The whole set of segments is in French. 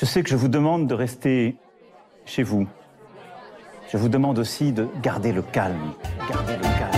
Je sais que je vous demande de rester chez vous. Je vous demande aussi de garder le calme. Garder le calme.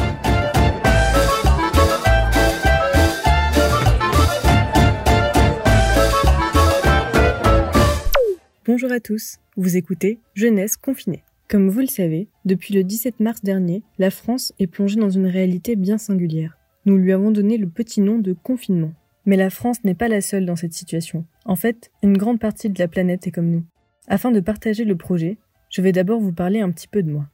Bonjour à tous, vous écoutez Jeunesse confinée. Comme vous le savez, depuis le 17 mars dernier, la France est plongée dans une réalité bien singulière. Nous lui avons donné le petit nom de confinement. Mais la France n'est pas la seule dans cette situation. En fait, une grande partie de la planète est comme nous. Afin de partager le projet, je vais d'abord vous parler un petit peu de moi.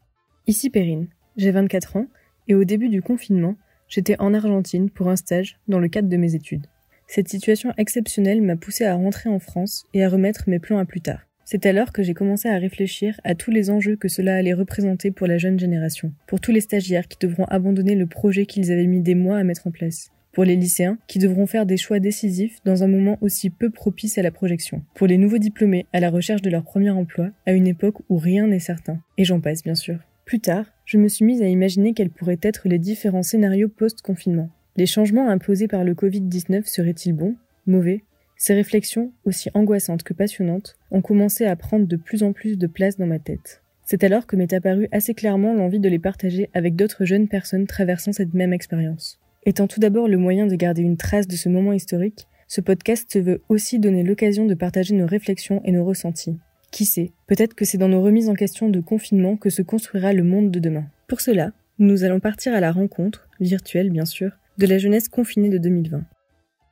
Ici Perrine, j'ai 24 ans et au début du confinement, j'étais en Argentine pour un stage dans le cadre de mes études. Cette situation exceptionnelle m'a poussé à rentrer en France et à remettre mes plans à plus tard. C'est alors que j'ai commencé à réfléchir à tous les enjeux que cela allait représenter pour la jeune génération, pour tous les stagiaires qui devront abandonner le projet qu'ils avaient mis des mois à mettre en place, pour les lycéens qui devront faire des choix décisifs dans un moment aussi peu propice à la projection, pour les nouveaux diplômés à la recherche de leur premier emploi à une époque où rien n'est certain, et j'en passe bien sûr. Plus tard, je me suis mise à imaginer quels pourraient être les différents scénarios post-confinement. Les changements imposés par le Covid-19 seraient-ils bons, mauvais? Ces réflexions, aussi angoissantes que passionnantes, ont commencé à prendre de plus en plus de place dans ma tête. C'est alors que m'est apparue assez clairement l'envie de les partager avec d'autres jeunes personnes traversant cette même expérience. Étant tout d'abord le moyen de garder une trace de ce moment historique, ce podcast veut aussi donner l'occasion de partager nos réflexions et nos ressentis. Qui sait, peut-être que c'est dans nos remises en question de confinement que se construira le monde de demain. Pour cela, nous allons partir à la rencontre, virtuelle bien sûr, de la jeunesse confinée de 2020.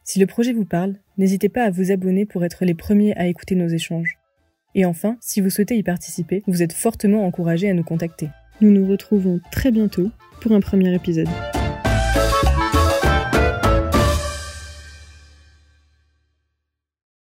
Si le projet vous parle, n'hésitez pas à vous abonner pour être les premiers à écouter nos échanges. Et enfin, si vous souhaitez y participer, vous êtes fortement encouragés à nous contacter. Nous nous retrouvons très bientôt pour un premier épisode.